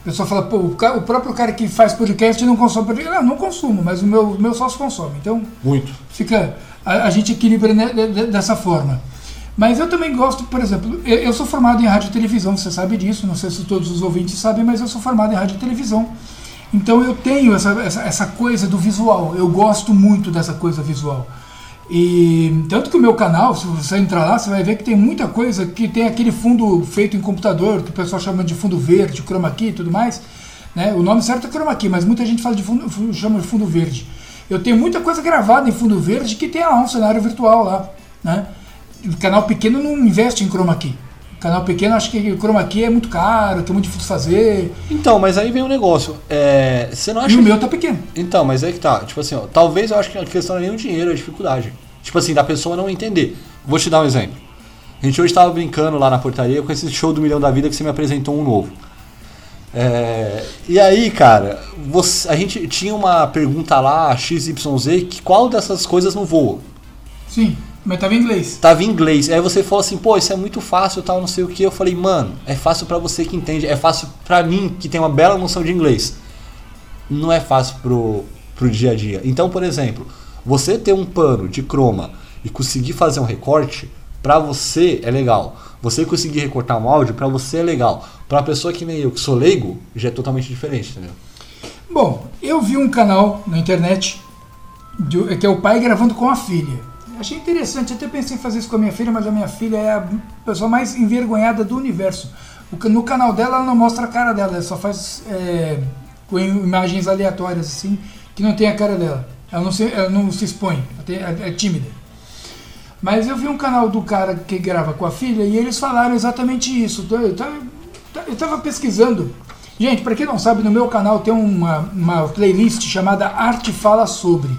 o pessoal fala, pô, o, o próprio cara que faz podcast não consome podcast. Não, não consumo, mas o meu, meu sócio consome. Então, muito. Fica, a, a gente equilibra né, dessa forma. Mas eu também gosto, por exemplo, eu, eu, sou formado em rádio e televisão, você sabe disso, não sei se todos os ouvintes sabem, mas eu sou formado em rádio e televisão. Então eu tenho essa, essa, essa coisa do visual, eu gosto muito dessa coisa visual. E tanto que o meu canal, se você entrar lá, você vai ver que tem muita coisa que tem aquele fundo feito em computador, que o pessoal chama de fundo verde, chroma key e tudo mais. Né? O nome certo é chroma key, mas muita gente fala de fundo, chama de fundo verde. Eu tenho muita coisa gravada em fundo verde que tem lá um cenário virtual lá, né? O canal pequeno não investe em chroma key. O canal pequeno acho que o chroma key é muito caro, que é muito difícil fazer. Então, mas aí vem um negócio. É, você não acha e o que... meu tá pequeno. Então, mas aí que tá. Tipo assim, ó, talvez eu acho que a questão não é nem o dinheiro, é a dificuldade. Tipo assim, da pessoa não entender. Vou te dar um exemplo. A gente hoje estava brincando lá na portaria com esse show do Milhão da Vida que você me apresentou um novo. É, e aí, cara, você, a gente tinha uma pergunta lá, XYZ, que qual dessas coisas não voa? Sim. Mas tava em inglês. Tava em inglês. Aí você falou assim, pô, isso é muito fácil, tal, não sei o que. Eu falei, mano, é fácil para você que entende, é fácil para mim que tem uma bela noção de inglês. Não é fácil pro, pro dia a dia. Então, por exemplo, você ter um pano de croma e conseguir fazer um recorte, para você é legal. Você conseguir recortar um áudio, para você é legal. Pra uma pessoa que nem eu, que sou leigo, já é totalmente diferente, entendeu? Bom, eu vi um canal na internet de, que é o pai gravando com a filha. Achei interessante, até pensei em fazer isso com a minha filha, mas a minha filha é a pessoa mais envergonhada do universo. No canal dela, ela não mostra a cara dela, ela só faz é, com imagens aleatórias, assim, que não tem a cara dela. Ela não se, ela não se expõe, é, tímida. Mas eu vi um canal do cara que grava com a filha e eles falaram exatamente isso. Eu estava pesquisando. Gente, para quem não sabe, no meu canal tem uma, uma playlist chamada Arte Fala Sobre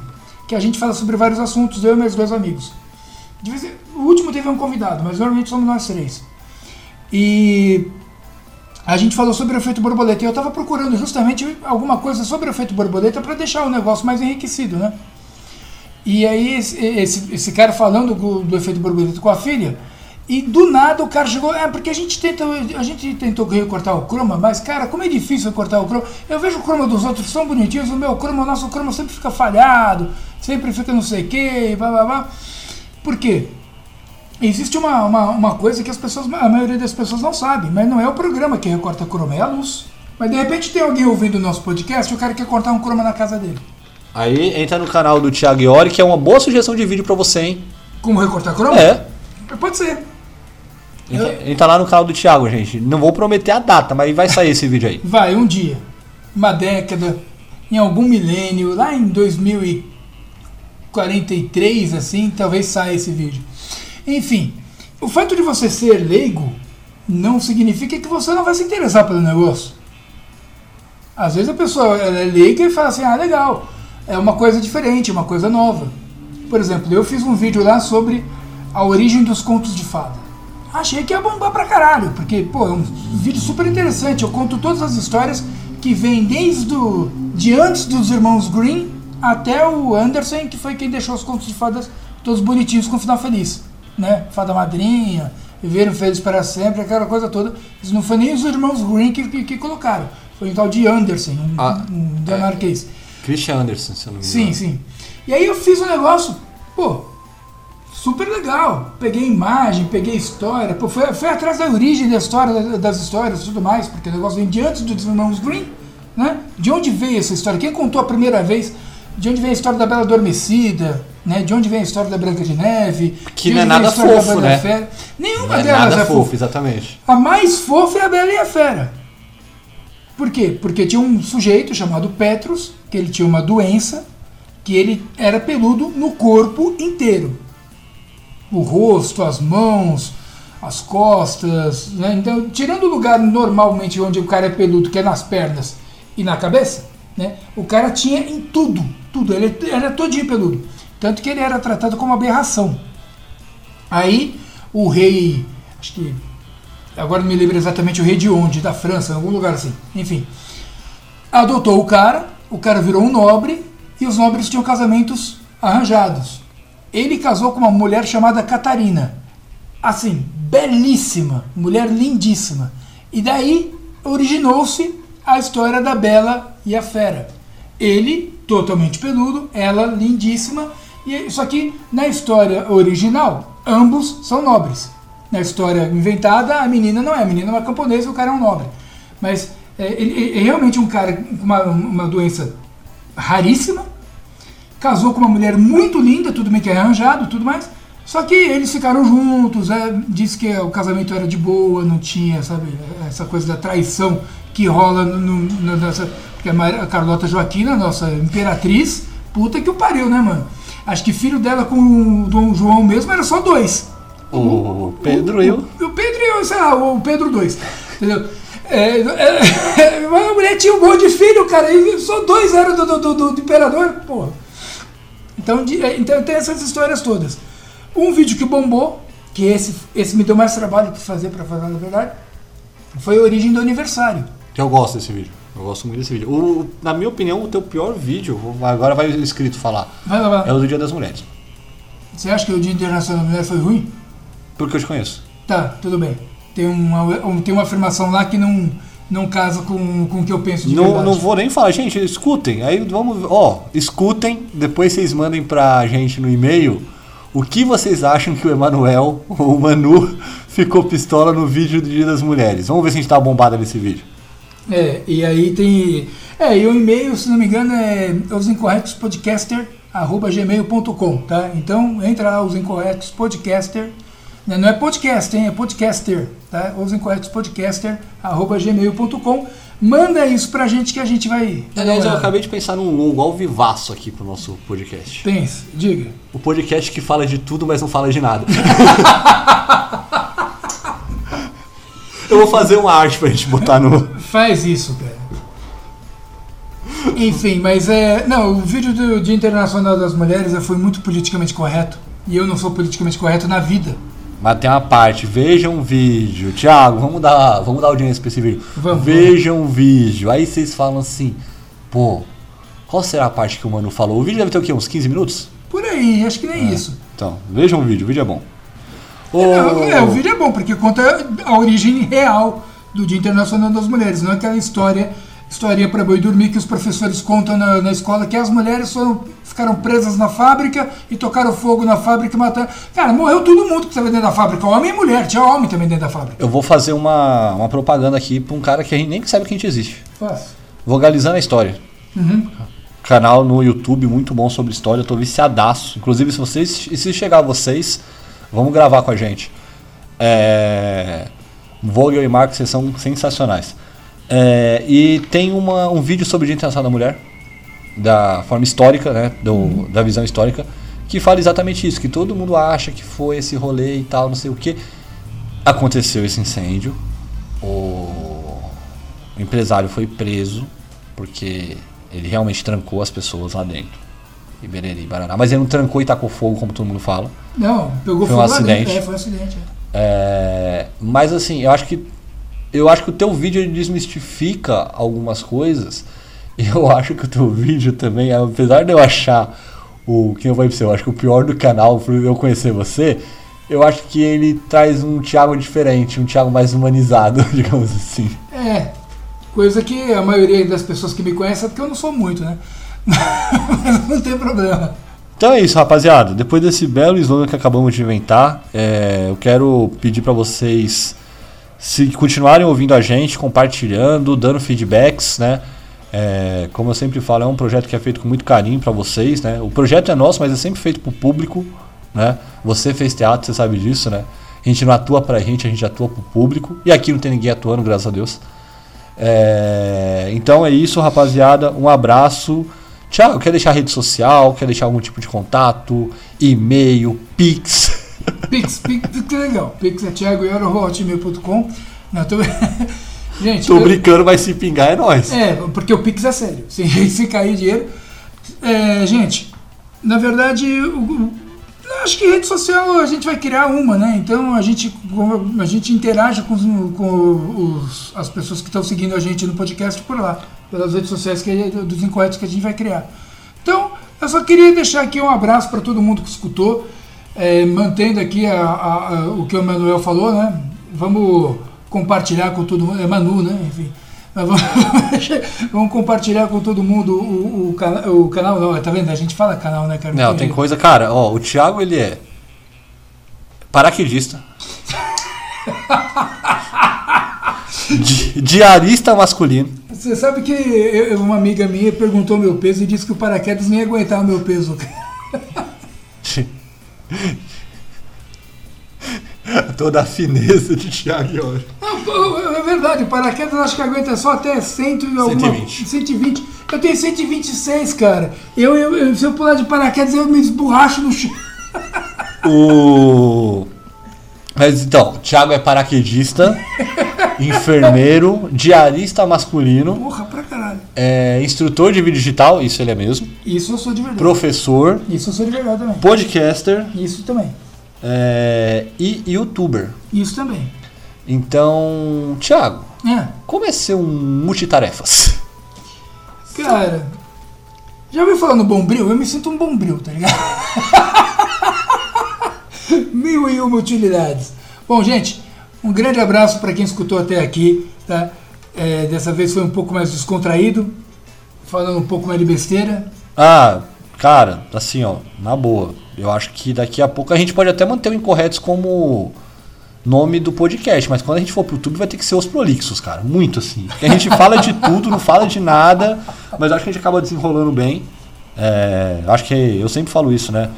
que a gente fala sobre vários assuntos, eu e meus dois amigos. Vez, o último teve um convidado, mas normalmente somos nós três. E a gente falou sobre o efeito borboleta. E eu estava procurando justamente alguma coisa sobre o efeito borboleta para deixar o negócio mais enriquecido, né? E aí esse, esse, esse cara falando do, do, efeito borboleta com a filha, e do nada o cara chegou, é porque a gente tenta, a gente tentou recortar o croma, mas cara, como é difícil recortar o croma. Eu vejo o croma dos outros tão bonitinhos, o meu croma, o nosso croma sempre fica falhado sempre fica não sei o que, blá blá blá. Por quê? Existe uma, uma, uma coisa que as pessoas, a maioria das pessoas não sabe, mas não é o programa que recorta croma, é a luz. Mas de repente tem alguém ouvindo o nosso podcast e o cara quer cortar um croma na casa dele. Aí entra no canal do Thiago Iori, que é uma boa sugestão de vídeo pra você, hein? Como recortar croma? É. Pode ser. Entra, entra lá no canal do Thiago, gente. Não vou prometer a data, mas vai sair esse vídeo aí. Vai, um dia, uma década, em algum milênio, lá em 2043, assim, talvez saia esse vídeo. Enfim, o fato de você ser leigo não significa que você não vai se interessar pelo negócio. Às vezes a pessoa é leiga e fala assim, ah, legal, é uma coisa diferente, uma coisa nova. Por exemplo, eu fiz um vídeo lá sobre a origem dos contos de fada. Achei que ia bombar pra caralho, porque, pô, é um vídeo super interessante. Eu conto todas as histórias que vêm desde do, de antes dos irmãos Green até o Anderson, que foi quem deixou os contos de fadas todos bonitinhos com final feliz. Né? Fada madrinha, viveram felizes para sempre, aquela coisa toda. Isso não foi nem os irmãos Green que, que, que colocaram. Foi um tal de Anderson, um, Ah, um dinamarquês. Christian Anderson, se eu não me Sim, engano. sim. E aí eu fiz um negócio, pô, super legal. Peguei imagem, peguei história, pô, foi, foi atrás da origem da história, da- das histórias e tudo mais, porque o negócio vem de antes dos irmãos Green, né? De onde veio essa história? Quem contou a primeira vez? De onde vem a história da Bela Adormecida? Né? De onde vem a história da Branca de Neve? Que não é nada fofo, né? Fera? Nenhuma Não é delas é fofo, fofa. exatamente. A mais fofa é a Bela e a Fera. Por quê? Porque tinha um sujeito chamado Petrus, que ele tinha uma doença, que ele era peludo no corpo inteiro. O rosto, as mãos, as costas. Né? Então, tirando o lugar normalmente onde o cara é peludo, que é nas pernas e na cabeça, né? o cara tinha em tudo. Tudo. Ele era todinho peludo. Tanto que ele era tratado como aberração. Aí o rei, acho que agora não me lembro exatamente o rei de onde, da França, em algum lugar assim. Enfim, adotou o cara, o cara virou um nobre e os nobres tinham casamentos arranjados. Ele casou com uma mulher chamada Catarina. Assim, belíssima, mulher lindíssima. E daí originou-se a história da Bela e a Fera. Ele, totalmente peludo, ela lindíssima. E só que na história original, ambos são nobres. Na história inventada, a menina não é. A menina é uma camponesa o cara é um nobre. Mas é, ele é realmente um cara com uma, uma doença raríssima. Casou com uma mulher muito linda, tudo bem que é arranjado, tudo mais. Só que eles ficaram juntos, é, disse que o casamento era de boa, não tinha, sabe, essa coisa da traição que rola no, no, nessa. Porque a, Maria- a Carlota Joaquina, nossa imperatriz, puta que o pariu, né, mano? Acho que filho dela com o Dom João mesmo era só dois. O Pedro e o. O Pedro e o, sei lá, o Pedro 2. Entendeu? É, é, a mulher tinha um monte de filho, cara, e só dois eram do, do, do, do imperador, porra. Então, de- é, então tem essas histórias todas. Um vídeo que bombou, que esse, esse me deu mais trabalho pra fazer, pra falar a verdade, foi a origem do aniversário. Que eu gosto desse vídeo. Eu gosto muito desse vídeo. O- na minha opinião, o teu pior vídeo, agora vai o escrito falar, Vai lá, vai lá. é o do Dia das Mulheres. Você acha que o Dia Internacional da Mulher foi ruim? Porque eu te conheço. Tá, tudo bem. Tem uma, um- tem uma afirmação lá que não, não casa com, com o que eu penso de Não, verdade. não vou nem falar, gente, escutem. Aí vamos, ó, escutem, depois vocês mandem pra gente no e-mail o que vocês acham que o Emanuel ou o Manu ficou pistola no vídeo do Dia das Mulheres. Vamos ver se a gente tá bombada nesse vídeo. É, e aí tem. É, e o e-mail, se não me engano, é osincorretospodcaster.gmail.com, tá? Então entra lá, os incorretos podcaster. né? Não é podcast, hein? É podcaster, tá? Os incorretos podcaster.gmail.com. Manda isso pra gente que a gente vai. Aliás, eu acabei de pensar num logo ao vivaço aqui pro nosso podcast. Pensa, diga. O podcast que fala de tudo, mas não fala de nada. eu vou fazer uma arte pra gente botar no. Faz isso, cara. Enfim, mas é. Não, o vídeo do Dia Internacional das Mulheres foi muito politicamente correto. E eu não sou politicamente correto na vida. Mas tem uma parte, vejam um vídeo. Tiago, vamos dar, vamos dar audiência pra esse vídeo. Vamos, vejam um vídeo. Aí vocês falam assim, pô, qual será a parte que o mano falou? O vídeo deve ter o quê? Uns 15 minutos? Por aí, acho que nem isso. Então, vejam o vídeo, o vídeo é bom. É, é, o vídeo é bom, porque conta a origem real do Dia Internacional das Mulheres, não é aquela história historinha para boi dormir que os professores contam na, na escola que as mulheres foram, ficaram presas na fábrica e tocaram fogo na fábrica e mataram. Cara, morreu todo mundo que estava dentro da fábrica, homem e mulher, tinha homem também dentro da fábrica. Eu vou fazer uma, uma propaganda aqui pra um cara que a gente nem sabe que a gente existe. Fácil. Vogalizando a história. Uhum. Canal no YouTube muito bom sobre história, eu tô viciadaço. Inclusive, se vocês. E se chegar a vocês, vamos gravar com a gente. É. Vogel e Marcos, vocês são sensacionais. É, e tem uma, um vídeo sobre o Dia Internacional da Mulher, da forma histórica, né? Do, Da visão histórica, que fala exatamente isso, que todo mundo acha que foi esse rolê e tal, não sei o que. Aconteceu esse incêndio. O empresário foi preso porque ele realmente trancou as pessoas lá dentro. E bereri, barará. Mas ele não trancou e tacou fogo, como todo mundo fala. Não, pegou Foi um fogo dentro. acidente. É, foi um acidente. é. É, mas assim, eu acho que eu acho que o teu vídeo ele desmistifica algumas coisas. E eu acho que o teu vídeo também, apesar de eu achar o que eu falei pra você, eu acho que o pior do canal, por eu conhecer você, eu acho que ele traz um Thiago diferente, um Thiago mais humanizado, digamos assim. É, coisa que a maioria das pessoas que me conhecem sabe que eu não sou muito, né? Mas não tem problema. Então é isso, rapaziada. Depois desse belo slogan que acabamos de inventar, é, eu quero pedir pra vocês se continuarem ouvindo a gente, compartilhando, dando feedbacks, né? É, como eu sempre falo, é um projeto que é feito com muito carinho pra vocês, né? O projeto é nosso, mas é sempre feito pro público, né? Você fez teatro, você sabe disso, né? A gente não atua pra gente, a gente atua pro público. E aqui não tem ninguém atuando, graças a Deus. É, então é isso, rapaziada. Um abraço. Tchau. Quer deixar rede social? Quer deixar algum tipo de contato? E-mail, Pix? Pix, Pix, é legal. Pix é thiagoeuro.hotmail.com. Não, tô... Gente, Tô eu- brincando, mas se pingar é nóis. É, porque o Pix é sério. Se, se cair dinheiro. É, gente, na verdade, o- acho que rede social a gente vai criar uma, né? Então a gente, a gente interage com, os- com os- as pessoas que estão seguindo a gente no podcast por lá, pelas redes sociais que, dos incorretos que a gente vai criar. Então, eu só queria deixar aqui um abraço para todo mundo que escutou, é, mantendo aqui a- a- a- o que o Manuel falou, né? Vamos compartilhar com todo mundo. É Manu, né? Enfim. Vamos, compartilhar com todo mundo o, o, cana- o canal, não, tá vendo? A gente fala canal, né, cara? Não, tem jeito. coisa, cara, ó, o Thiago ele é paraquedista. Di- diarista masculino. Você sabe que eu- uma amiga minha perguntou meu peso e disse que o paraquedas nem ia aguentar o meu peso. Toda a fineza de Thiago hoje. Não, pô, é verdade, o paraquedas acho que aguenta só até 100 e alguma, 120. 120. Eu tenho 126, cara. Eu, eu, eu- se eu pular de paraquedas, eu me esborracho no chão. O. Mas então, Thiago é paraquedista, enfermeiro, diarista masculino, Porra, pra caralho. é instrutor de vídeo digital, isso ele é mesmo, Isso eu sou de verdade. professor, Isso eu sou de verdade também. podcaster Isso também. É, e youtuber. Isso também. Então, Thiago, É. como é ser um multitarefas? Cara, já ouviu falar no Bombril? Eu me sinto um Bombril, tá ligado? Mil e uma utilidades. Bom, gente, um grande abraço para quem escutou até aqui, tá? É, dessa vez foi um pouco mais descontraído, falando um pouco mais de besteira. Ah, cara, assim, ó, na boa. Eu acho que daqui a pouco a gente pode até manter o Incorretos como nome do podcast, mas quando a gente for pro YouTube vai ter que ser os prolixos, cara. Muito assim. Porque a gente fala de tudo, não fala de nada, mas acho que a gente acaba desenrolando bem. É, acho que eu sempre falo isso, né?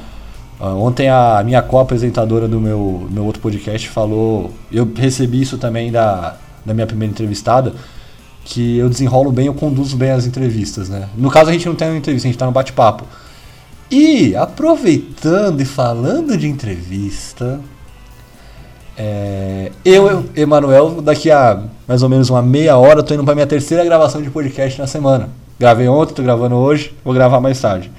Ah, Ontem a minha co-apresentadora do meu, meu outro podcast falou. Eu recebi isso também da, da minha primeira entrevistada. Que eu desenrolo bem, eu conduzo bem as entrevistas, né? No caso a gente não tem uma entrevista, a gente tá no bate-papo. E aproveitando e falando de entrevista, é, eu, Emanuel, daqui a mais ou menos uma meia hora, tô indo pra minha terceira gravação de podcast na semana. Gravei ontem, tô gravando hoje, vou gravar mais tarde.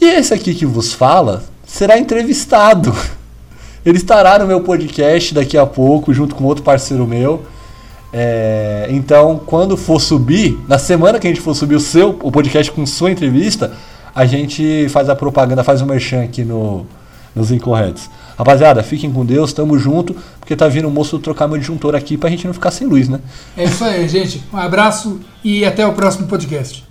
E esse aqui que vos fala será entrevistado. Ele estará no meu podcast daqui a pouco, junto com outro parceiro meu. É, então, quando for subir, na semana que a gente for subir o seu, o podcast com sua entrevista, a gente faz a propaganda, faz o merchan aqui no, nos Incorretos. Rapaziada, fiquem com Deus, tamo junto, porque tá vindo o moço trocar meu disjuntor aqui pra gente não ficar sem luz, né? É isso aí, gente. Um abraço e até o próximo podcast.